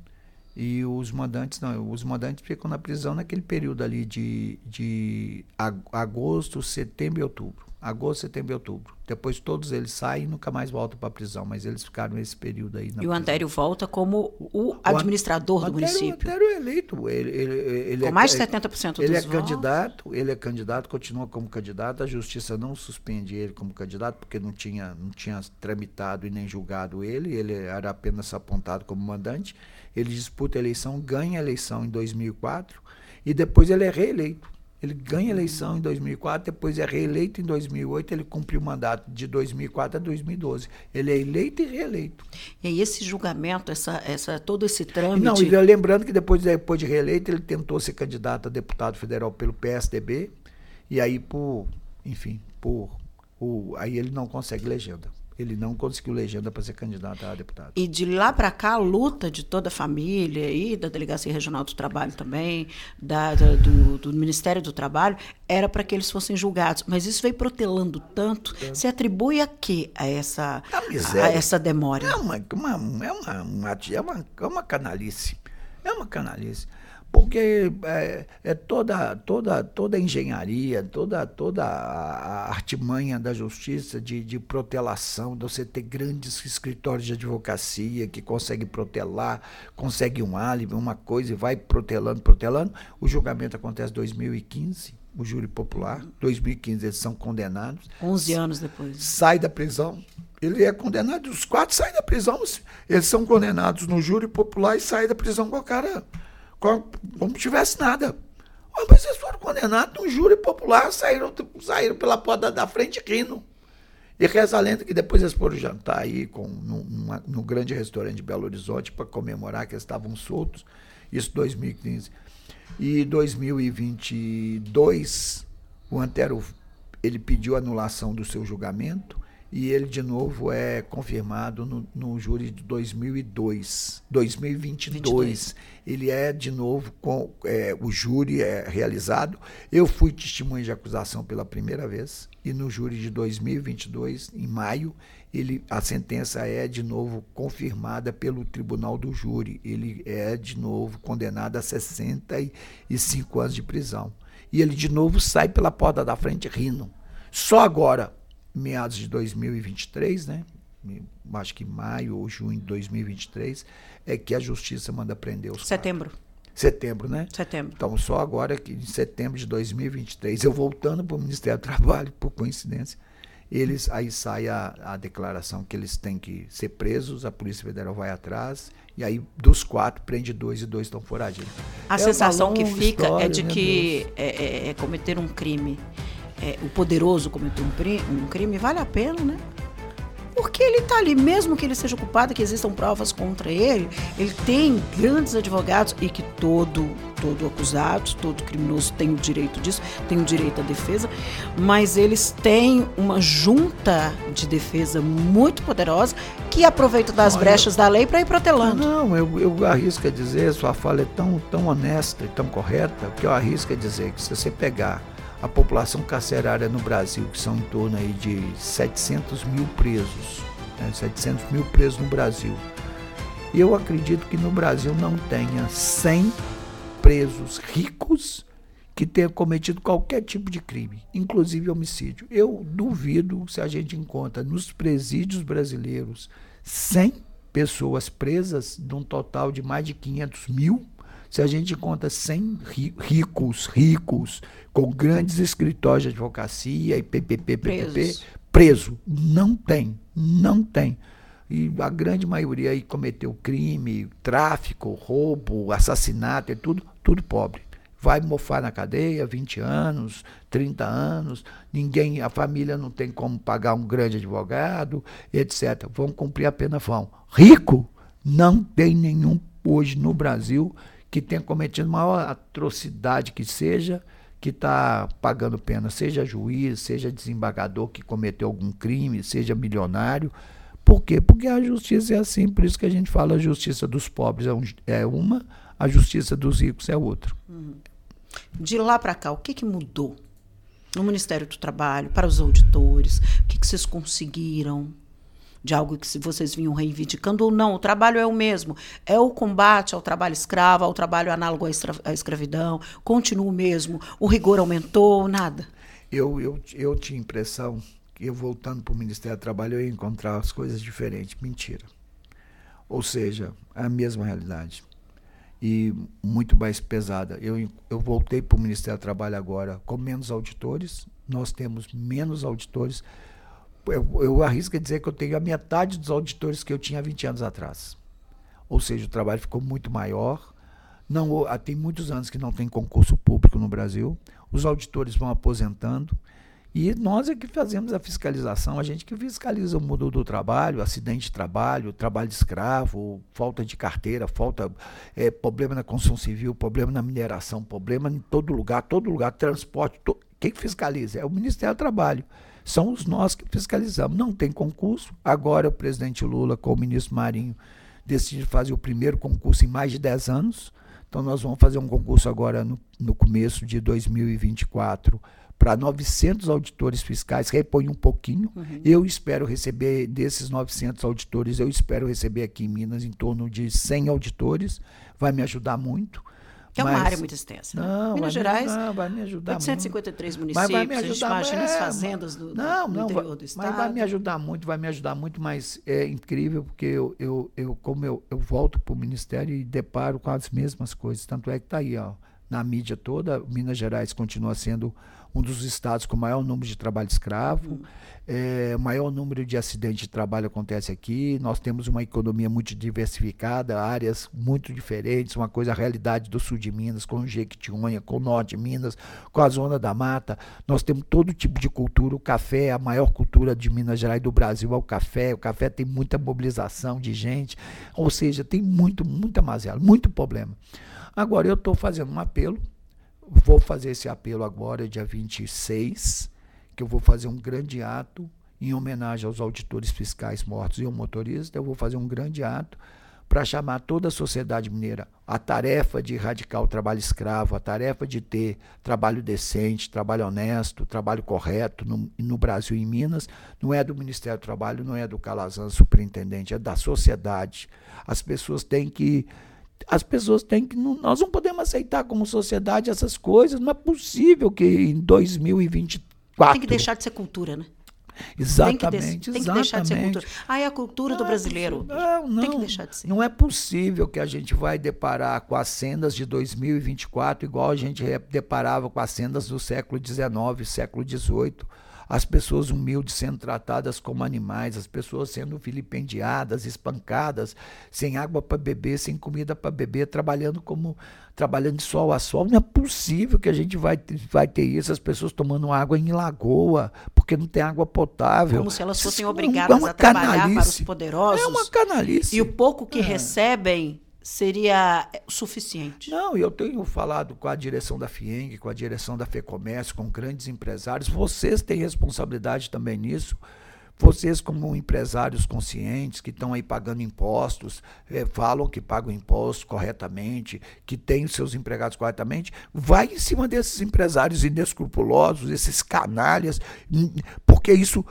e os mandantes não, os mandantes ficam na prisão naquele período ali de, de agosto, setembro e outubro. Agosto, setembro e outubro. Depois todos eles saem e nunca mais voltam para a prisão, mas eles ficaram esse período aí. e prisão. o Antério volta como o administrador o do município. O Antério é eleito. Ele, ele, ele Com é, mais de 70% dos Ele é votos. candidato, ele é candidato, continua como candidato. A justiça não suspende ele como candidato, porque não tinha, não tinha tramitado e nem julgado ele. Ele era apenas apontado como mandante. Ele disputa a eleição, ganha a eleição em 2004 e depois ele é reeleito. Ele ganha a eleição em 2004, depois é reeleito em 2008, ele cumpriu o mandato de 2004 a 2012. Ele é eleito e reeleito. E aí esse julgamento, essa, essa, todo esse trâmite... Não, e lembrando que depois, depois de reeleito, ele tentou ser candidato a deputado federal pelo PSDB, e aí por, enfim, por... O, aí ele não consegue legenda. Ele não conseguiu legenda para ser candidato a deputado. E de lá para cá, a luta de toda a família e da Delegacia Regional do Trabalho também, da, da do, do, Ministério do Trabalho, era para que eles fossem julgados. Mas isso veio protelando tanto. É. Se atribui a quê a essa, a, a essa demora? É uma, uma, é, uma, uma, é, uma, é uma canalice. É uma canalice porque é, é, toda, toda, toda a engenharia, toda, toda a artimanha da justiça de, de protelação, de você ter grandes escritórios de advocacia que conseguem protelar, consegue um álibi, uma coisa e vai protelando, protelando. O julgamento acontece em 2015, o júri popular. 2015 eles são condenados. 11 anos depois. Sai da prisão. Ele é condenado, os quatro saem da prisão. Eles são condenados no júri popular e saem da prisão com o cara como, tivesse nada. Mas eles foram condenados num júri popular, saíram, saíram pela porta da frente rindo. E reza a lenda que depois eles foram jantar aí com, numa, no grande restaurante de Belo Horizonte para comemorar que eles estavam soltos. Isso 2015. E 2022, o Antero ele pediu anulação do seu julgamento e ele de novo é confirmado no, no júri de 2002, 2022. 22. Ele é de novo com é, o júri é realizado. Eu fui testemunha de acusação pela primeira vez e no júri de 2022, em maio, ele a sentença é de novo confirmada pelo tribunal do júri. Ele é de novo condenado a 65 anos de prisão. E ele de novo sai pela porta da frente rindo. Só agora meados de 2023, né? Acho que maio ou junho de 2023 é que a justiça manda prender os Setembro. Quatro. Setembro, né? Setembro. Então, só agora que em setembro de 2023, eu voltando para o Ministério do Trabalho, por coincidência, eles aí sai a, a declaração que eles têm que ser presos, a Polícia Federal vai atrás, e aí dos quatro prende dois e dois estão foragidos. A é sensação que fica é história, é de que é, é, é cometer um crime é, o poderoso cometeu um, um crime, vale a pena, né? Porque ele está ali, mesmo que ele seja culpado, que existam provas contra ele, ele tem grandes advogados e que todo, todo acusado, todo criminoso tem o direito disso, tem o direito à defesa, mas eles têm uma junta de defesa muito poderosa que aproveita das não, brechas da lei para ir protelando. Não, eu, eu arrisco a dizer, sua fala é tão, tão honesta e tão correta, que eu arrisco a dizer que se você pegar a população carcerária no Brasil, que são em torno aí de 700 mil presos, né, 700 mil presos no Brasil. Eu acredito que no Brasil não tenha 100 presos ricos que tenham cometido qualquer tipo de crime, inclusive homicídio. Eu duvido se a gente encontra nos presídios brasileiros 100 pessoas presas, de um total de mais de 500 mil, se a gente conta 100 ricos, ricos, com grandes escritórios de advocacia e PPP, PPP, preso. Não tem, não tem. E a grande maioria aí cometeu crime, tráfico, roubo, assassinato, é tudo, tudo pobre. Vai mofar na cadeia 20 anos, 30 anos, ninguém, a família não tem como pagar um grande advogado, etc. Vão cumprir a pena, vão. Rico, não tem nenhum hoje no Brasil que tenha cometido maior atrocidade que seja, que está pagando pena, seja juiz, seja desembargador que cometeu algum crime, seja milionário. Por quê? Porque a justiça é assim, por isso que a gente fala a justiça dos pobres é, um, é uma, a justiça dos ricos é outra. Uhum. De lá para cá, o que, que mudou? No Ministério do Trabalho, para os auditores, o que, que vocês conseguiram? De algo que vocês vinham reivindicando ou não. O trabalho é o mesmo. É o combate ao trabalho escravo, ao trabalho análogo à, escravidão. Continua o mesmo. O rigor aumentou, nada. Eu, eu, eu tinha impressão que eu voltando para o Ministério do Trabalho eu ia encontrar as coisas diferentes. Mentira. Ou seja, é a mesma realidade. E muito mais pesada. Eu, eu voltei para o Ministério do Trabalho agora com menos auditores. Nós temos menos auditores eu, eu arrisco a dizer que eu tenho a metade dos auditores que eu tinha 20 anos atrás. Ou seja, o trabalho ficou muito maior. Não, tem muitos anos que não tem concurso público no Brasil. Os auditores vão aposentando. E nós é que fazemos a fiscalização, a gente que fiscaliza o mundo do trabalho, acidente de trabalho, trabalho de escravo, falta de carteira, falta é, problema na construção civil, problema na mineração, problema em todo lugar, todo lugar, transporte. To, quem fiscaliza? É o Ministério do Trabalho. São os nós que fiscalizamos. Não tem concurso. Agora o presidente Lula, com o ministro Marinho, decide fazer o primeiro concurso em mais de 10 anos. Então nós vamos fazer um concurso agora no, no começo de 2024 para 900 auditores fiscais, repõe um pouquinho. Uhum. Eu espero receber desses 900 auditores, eu espero receber aqui em Minas em torno de 100 auditores, vai me ajudar muito. Que é uma área muito extensa. Né? Não, Minas Gerais, não, vai me ajudar 853 muito. municípios, mas vai me ajudar, a gente imagina as fazendas do, não, do não, interior vai, do estado. Mas vai me ajudar muito, vai me ajudar muito, mas é incrível porque eu, eu, eu como eu, eu volto para o Ministério e deparo com as mesmas coisas. Tanto é que está aí, ó, na mídia toda, Minas Gerais continua sendo um dos estados com maior número de trabalho escravo, hum. é, maior número de acidentes de trabalho acontece aqui. Nós temos uma economia muito diversificada, áreas muito diferentes, uma coisa a realidade do sul de Minas, com Jequitinhonha, com o norte de Minas, com a zona da mata. Nós temos todo tipo de cultura. O café, é a maior cultura de Minas Gerais do Brasil é o café. O café tem muita mobilização de gente, ou seja, tem muito, muita mazela, muito problema. Agora, eu estou fazendo um apelo vou fazer esse apelo agora, dia 26, que eu vou fazer um grande ato em homenagem aos auditores fiscais mortos e ao motorista. Eu vou fazer um grande ato para chamar toda a sociedade mineira a tarefa de erradicar o trabalho escravo, a tarefa de ter trabalho decente, trabalho honesto, trabalho correto no, no Brasil e em Minas, não é do Ministério do Trabalho, não é do Calazan, superintendente, é da sociedade. As pessoas têm que as pessoas têm que. Nós não podemos aceitar como sociedade essas coisas. Não é possível que em 2024. Tem que deixar de ser cultura, né? Exatamente, tem que, tem que deixar de ser cultura. Ah, é a cultura não do brasileiro. Não, não, tem que deixar de ser. Não é possível que a gente vai deparar com as sendas de 2024 igual a gente deparava com as sendas do século XIX, século XVIII as pessoas humildes sendo tratadas como animais, as pessoas sendo vilipendiadas, espancadas, sem água para beber, sem comida para beber, trabalhando como trabalhando de sol a sol. Não é possível que a gente vai, vai ter isso, as pessoas tomando água em lagoa, porque não tem água potável. Como se elas fossem obrigadas é a trabalhar canalice. para os poderosos. É uma canalice. E o pouco que é. recebem seria suficiente? Não, eu tenho falado com a direção da FIENG, com a direção da FEComércio, com grandes empresários. Vocês têm responsabilidade também nisso. Vocês, como empresários conscientes, que estão aí pagando impostos, é, falam que pagam impostos corretamente, que têm seus empregados corretamente, vai em cima desses empresários inescrupulosos, esses canalhas, porque isso.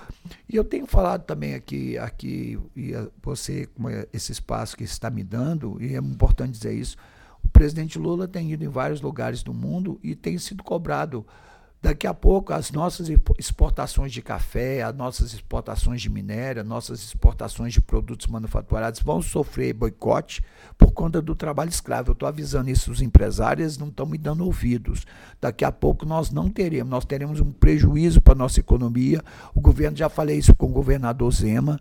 E eu tenho falado também aqui, aqui e você, esse espaço que está me dando, e é importante dizer isso. O presidente Lula tem ido em vários lugares do mundo e tem sido cobrado Daqui a pouco, as nossas exportações de café, as nossas exportações de minério, as nossas exportações de produtos manufaturados vão sofrer boicote por conta do trabalho escravo. Eu estou avisando isso os empresários, não estão me dando ouvidos. Daqui a pouco nós não teremos, nós teremos um prejuízo para a nossa economia. O governo, já falei isso com o governador Zema,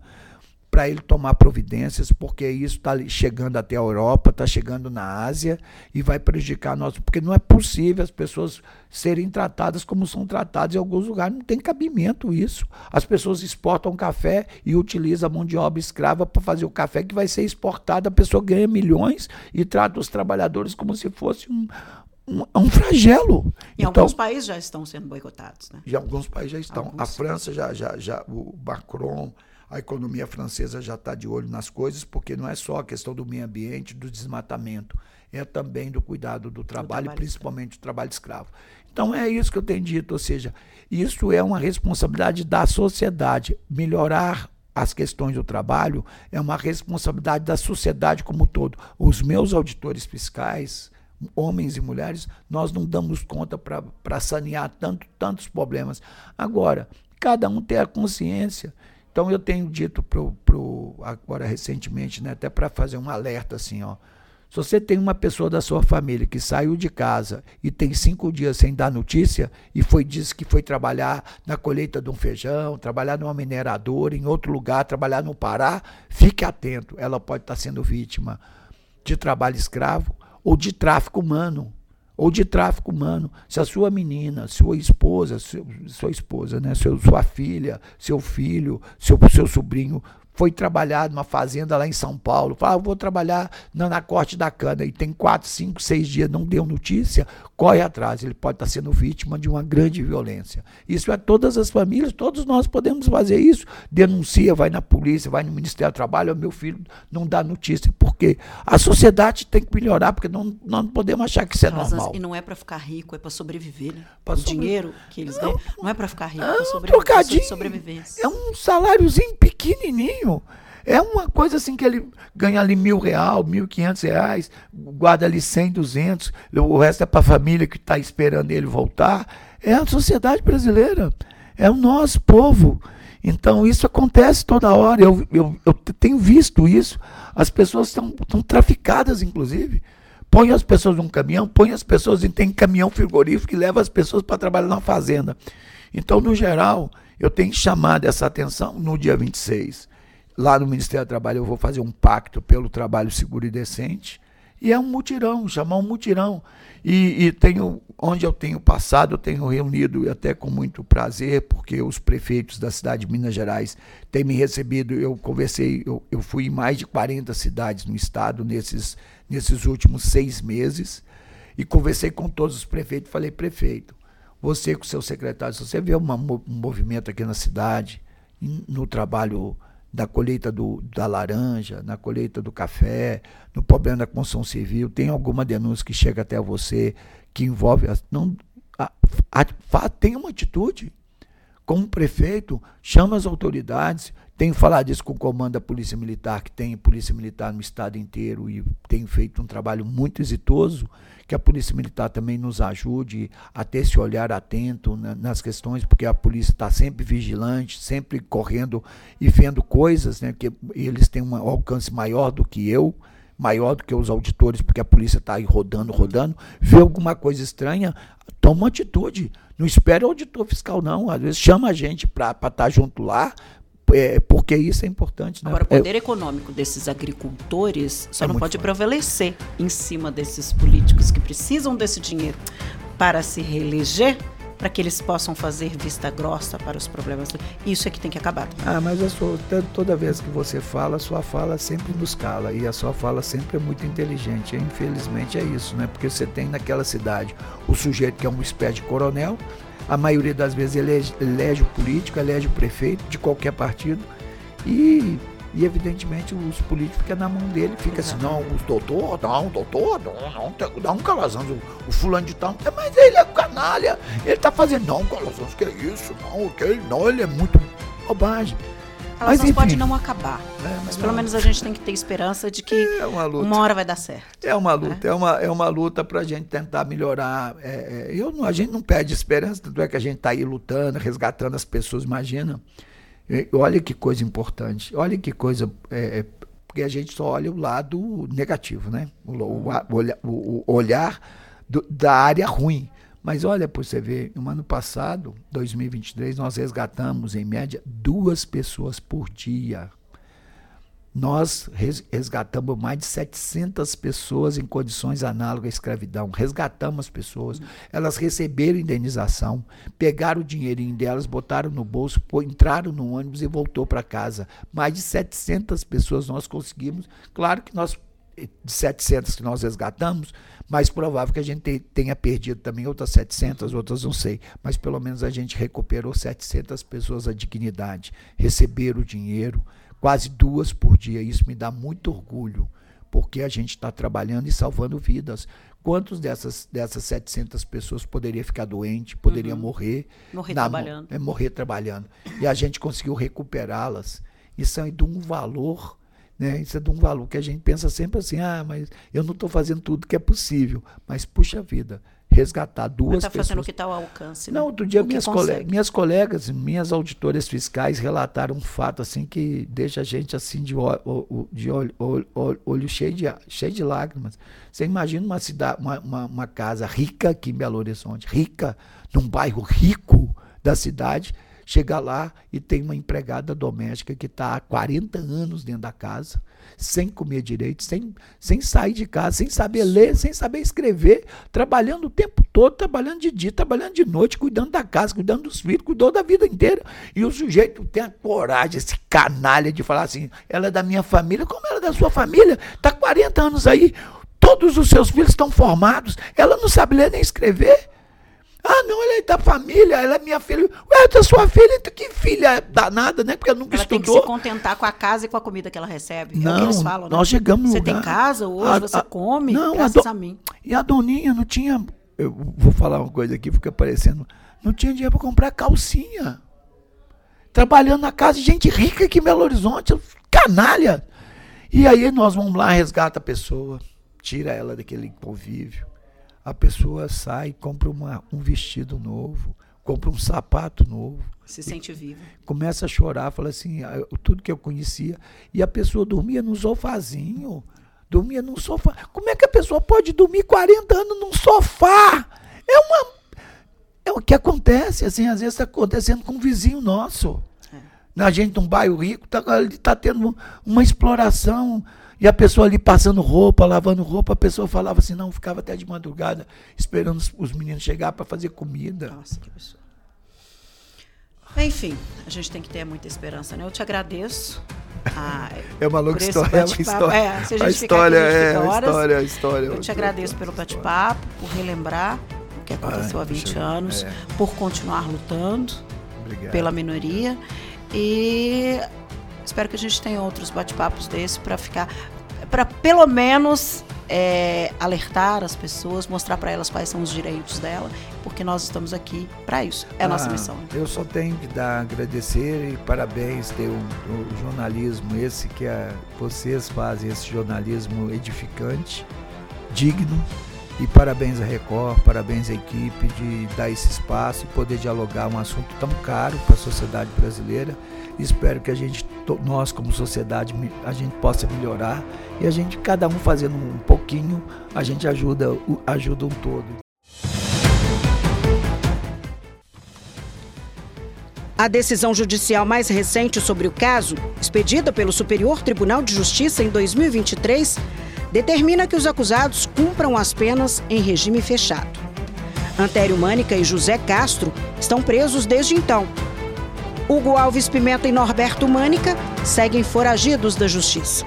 para ele tomar providências, porque isso está chegando até a Europa, está chegando na Ásia e vai prejudicar nós, porque não é possível as pessoas serem tratadas como são tratadas em alguns lugares, não tem cabimento isso. As pessoas exportam café e utilizam a mão de obra escrava para fazer o café que vai ser exportado, a pessoa ganha milhões e trata os trabalhadores como se fosse um, um, um flagelo. Em então, alguns países já estão sendo boicotados, né? Em alguns países já estão. Alguns. A França já, já, já, o Macron, a economia francesa já está de olho nas coisas, porque não é só a questão do meio ambiente, do desmatamento, é também do cuidado do trabalho, principalmente do trabalho escravo. Então é isso que eu tenho dito, ou seja, isso é uma responsabilidade da sociedade. Melhorar as questões do trabalho é uma responsabilidade da sociedade como um todo. Os meus auditores fiscais, homens e mulheres, nós não damos conta para sanear tanto, tantos problemas. Agora, cada um ter a consciência então eu tenho dito pro, pro agora recentemente, né, até para fazer um alerta assim, ó. Se você tem uma pessoa da sua família que saiu de casa e tem cinco dias sem dar notícia e foi disse que foi trabalhar na colheita de um feijão, trabalhar numa mineradora, em outro lugar, trabalhar no Pará, fique atento. Ela pode estar sendo vítima de trabalho escravo ou de tráfico humano ou de tráfico humano. Se a sua menina, sua esposa, seu, sua esposa, né, seu, sua filha, seu filho, seu, seu sobrinho foi trabalhar numa fazenda lá em São Paulo, fala, ah, vou trabalhar na, na, corte da cana, e tem quatro, cinco, seis dias, não deu notícia, corre atrás, ele pode estar sendo vítima de uma grande violência. Isso é todas as famílias, todos nós podemos fazer isso, denuncia, vai na polícia, vai no Ministério do Trabalho, meu filho não dá notícia, porque a sociedade tem que melhorar, porque não, não podemos achar que isso é normal. E não é para ficar rico, é para sobreviver, né? Pra o sobre... dinheiro que eles ganham não é para ficar rico, é, é um sobreviver, sobrevivência. É um saláriozinho pequenininho. É uma coisa assim que ele ganha ali mil real, mil quinhentos reais, guarda ali cem, duzentos, o resto é para a família que está esperando ele voltar. É a sociedade brasileira, é o nosso povo. Então isso acontece toda hora, eu, eu, eu tenho visto isso. As pessoas estão traficadas, inclusive. Põe as pessoas num caminhão, põe as pessoas em tem caminhão frigorífico que leva as pessoas para trabalhar na fazenda. Então, no geral, eu tenho chamado essa atenção no dia 26. Lá no Ministério do Trabalho eu vou fazer um pacto pelo trabalho seguro e decente. E é um mutirão, chamar um mutirão. E, e, tenho, onde eu tenho passado, eu tenho reunido e até com muito prazer, porque os prefeitos da cidade de Minas Gerais têm me recebido. Eu conversei, eu, eu fui em mais de 40 cidades no estado nesses, nesses últimos seis meses e conversei com todos os prefeitos. Falei, prefeito, você com seu secretário, se você vê uma, um movimento aqui na cidade, no trabalho da colheita do, da laranja, na colheita do café, no problema da construção civil, tem alguma denúncia que chega até você que envolve. Não, a, a, tem uma atitude. Como prefeito, chama as autoridades, tenho falado isso com o comando da Polícia Militar, que tem Polícia Militar no estado inteiro e tem feito um trabalho muito exitoso, que a Polícia Militar também nos ajude a ter esse olhar atento na, nas questões, porque a polícia está sempre vigilante, sempre correndo e vendo coisas, né, que eles têm um alcance maior do que eu, maior do que os auditores, porque a polícia está aí rodando, rodando, vê alguma coisa estranha, toma atitude. Não espere o auditor fiscal, não. Às vezes chama a gente para estar tá junto lá, é, porque isso é importante. Né? Agora, o poder é, econômico desses agricultores só é não pode forte. prevalecer em cima desses políticos que precisam desse dinheiro para se reeleger, para que eles possam fazer vista grossa para os problemas. Isso é que tem que acabar. Ah, mas a sua, toda vez que você fala, a sua fala sempre nos cala e a sua fala sempre é muito inteligente. Infelizmente é isso, né? Porque você tem naquela cidade o sujeito que é uma espécie de coronel, a maioria das vezes elege, elege o político, elege o prefeito de qualquer partido e, e evidentemente os políticos ficam na mão dele, fica assim, não, os doutor, não, doutor, não, não, dá um calazans, o, fulano de tal, mas ele é canalha, ele tá fazendo, não, calazans, que é isso, não, que não, ele é muito bobagem. Elas mas, enfim, pode não acabar. É, mas pelo menos a gente tem que ter esperança de que é uma, uma, hora vai dar certo. É uma luta, né? é, uma, é uma luta para a gente tentar melhorar. É, é, eu, a gente não perde esperança, tanto é que a gente está aí lutando, resgatando as pessoas, imagina. Olha que coisa importante, olha que coisa. É, é, porque a gente só olha o lado negativo, né? O, o, o, o olhar do, da área ruim. Mas olha, para você ver, no ano passado, 2023, nós resgatamos, em média, duas pessoas por dia. Nós resgatamos mais de 700 pessoas em condições análogas à escravidão. Resgatamos as pessoas, elas receberam indenização, pegaram o dinheirinho delas, botaram no bolso, entraram no ônibus e voltou para casa. Mais de 700 pessoas nós conseguimos. Claro que nós de 700 que nós resgatamos, mais provável que a gente tenha perdido também outras 700, outras não sei, mas pelo menos a gente recuperou 700 pessoas a dignidade, receberam o dinheiro, quase duas por dia. Isso me dá muito orgulho, porque a gente está trabalhando e salvando vidas. Quantos dessas, dessas 700 pessoas poderia ficar doente, poderia uhum. morrer? Morrer na, trabalhando. É, morrer trabalhando. E a gente conseguiu recuperá-las. Isso é de um valor né? Isso é de um valor que a gente pensa sempre assim, ah, mas eu não estou fazendo tudo que é possível. Mas, puxa vida, resgatar duas mas tá pessoas... fazendo o que está ao alcance, né? Não, outro dia minhas, colegas, minhas colegas, minhas auditoras fiscais relataram um fato assim que deixa a gente assim de, olho, de olho, olho, olho cheio, de, cheio de lágrimas. Você imagina uma, cidade, uma, uma, uma casa rica aqui em Belo Horizonte, rica, num bairro rico da cidade, Chega lá e tem uma empregada doméstica que está há 40 anos dentro da casa, sem comer direito, sem, sem sair de casa, sem saber ler, sem saber escrever, trabalhando o tempo todo, trabalhando de dia, trabalhando de noite, cuidando da casa, cuidando dos filhos, cuidou da vida inteira. E o sujeito tem a coragem, esse canalha, de falar assim: ela é da minha família, como ela é da sua família? Está 40 anos aí, todos os seus filhos estão formados, ela não sabe ler nem escrever. Ah, não, ela é da família, ela é minha filha. Ué, da sua filha, então que filha danada, né? Porque ela nunca ela estudou. Ela tem que se contentar com a casa e com a comida que ela recebe. Não, é o que eles falam, né? nós chegamos no Você lugar, tem casa hoje, a, você a, come, não, graças a, a mim. E a doninha não tinha, eu vou falar uma coisa aqui, fica parecendo, não tinha dinheiro para comprar calcinha. Trabalhando na casa de gente rica aqui em Belo Horizonte, canalha. E aí nós vamos lá, resgata a pessoa, tira ela daquele convívio a pessoa sai, compra uma, um vestido novo, compra um sapato novo. Se sente viva. Começa a chorar, fala assim, ah, tudo que eu conhecia. E a pessoa dormia no sofazinho. Dormia num sofá. Como é que a pessoa pode dormir 40 anos num sofá? É uma. É o que acontece, assim, às vezes está acontecendo com um vizinho nosso. É. Na gente num bairro rico, está tá tendo uma exploração e a pessoa ali passando roupa, lavando roupa, a pessoa falava assim, não, ficava até de madrugada esperando os, os meninos chegar para fazer comida. Nossa, que pessoa. Enfim, a gente tem que ter muita esperança, né? Eu te agradeço. Ah, é uma longa história, é uma história. É, se a gente a história, aqui, a, é, horas, a história, a história. Eu te agradeço pelo bate-papo, por relembrar o que aconteceu Ai, há 20 anos, é. por continuar lutando Obrigado. pela minoria e Espero que a gente tenha outros bate-papos desses para ficar, para pelo menos é, alertar as pessoas, mostrar para elas quais são os direitos dela, porque nós estamos aqui para isso. É a ah, nossa missão. Eu só tenho que dar agradecer e parabéns ter um, jornalismo esse que a, vocês fazem esse jornalismo edificante, digno. E parabéns à Record, parabéns à equipe de dar esse espaço e poder dialogar um assunto tão caro para a sociedade brasileira Espero que a gente, nós como sociedade, a gente possa melhorar e a gente, cada um fazendo um pouquinho, a gente ajuda, ajuda um todo. A decisão judicial mais recente sobre o caso, expedida pelo Superior Tribunal de Justiça em 2023, determina que os acusados cumpram as penas em regime fechado. Antério Mânica e José Castro estão presos desde então Hugo Alves Pimenta e Norberto Mânica seguem foragidos da justiça.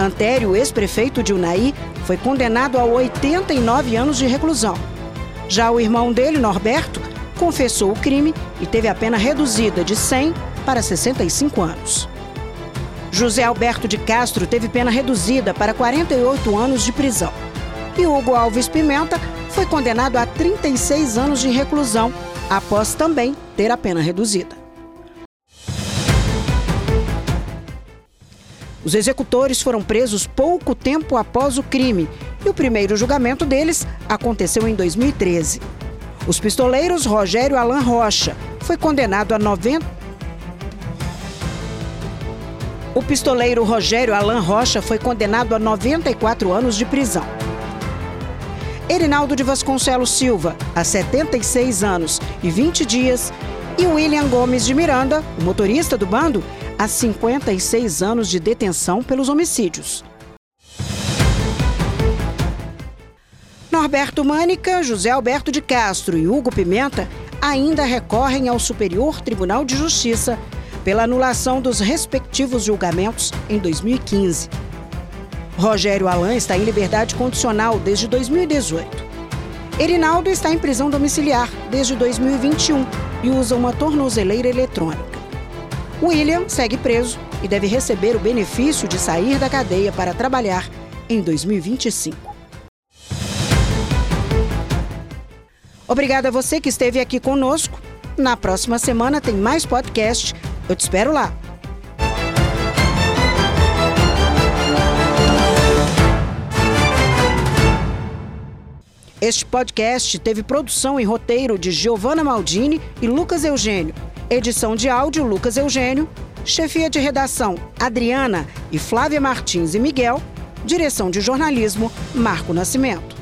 Antério, ex-prefeito de Unai, foi condenado a 89 anos de reclusão. Já o irmão dele, Norberto, confessou o crime e teve a pena reduzida de 100 para 65 anos. José Alberto de Castro teve pena reduzida para 48 anos de prisão. E Hugo Alves Pimenta foi condenado a 36 anos de reclusão, após também ter a pena reduzida. Os executores foram presos pouco tempo após o crime e o primeiro julgamento deles aconteceu em 2013. Os pistoleiros Rogério Alain Rocha foi condenado a 90. O pistoleiro Rogério Alain Rocha foi condenado a 94 anos de prisão. Erinaldo de Vasconcelos Silva, a 76 anos e 20 dias, e William Gomes de Miranda, o motorista do bando, a 56 anos de detenção pelos homicídios. Norberto Mânica, José Alberto de Castro e Hugo Pimenta ainda recorrem ao Superior Tribunal de Justiça pela anulação dos respectivos julgamentos em 2015. Rogério Alain está em liberdade condicional desde 2018. Erinaldo está em prisão domiciliar desde 2021 e usa uma tornozeleira eletrônica. William segue preso e deve receber o benefício de sair da cadeia para trabalhar em 2025. Obrigada a você que esteve aqui conosco. Na próxima semana tem mais podcast. Eu te espero lá. Este podcast teve produção e roteiro de Giovanna Maldini e Lucas Eugênio. Edição de áudio Lucas Eugênio. Chefia de redação Adriana e Flávia Martins e Miguel. Direção de jornalismo Marco Nascimento.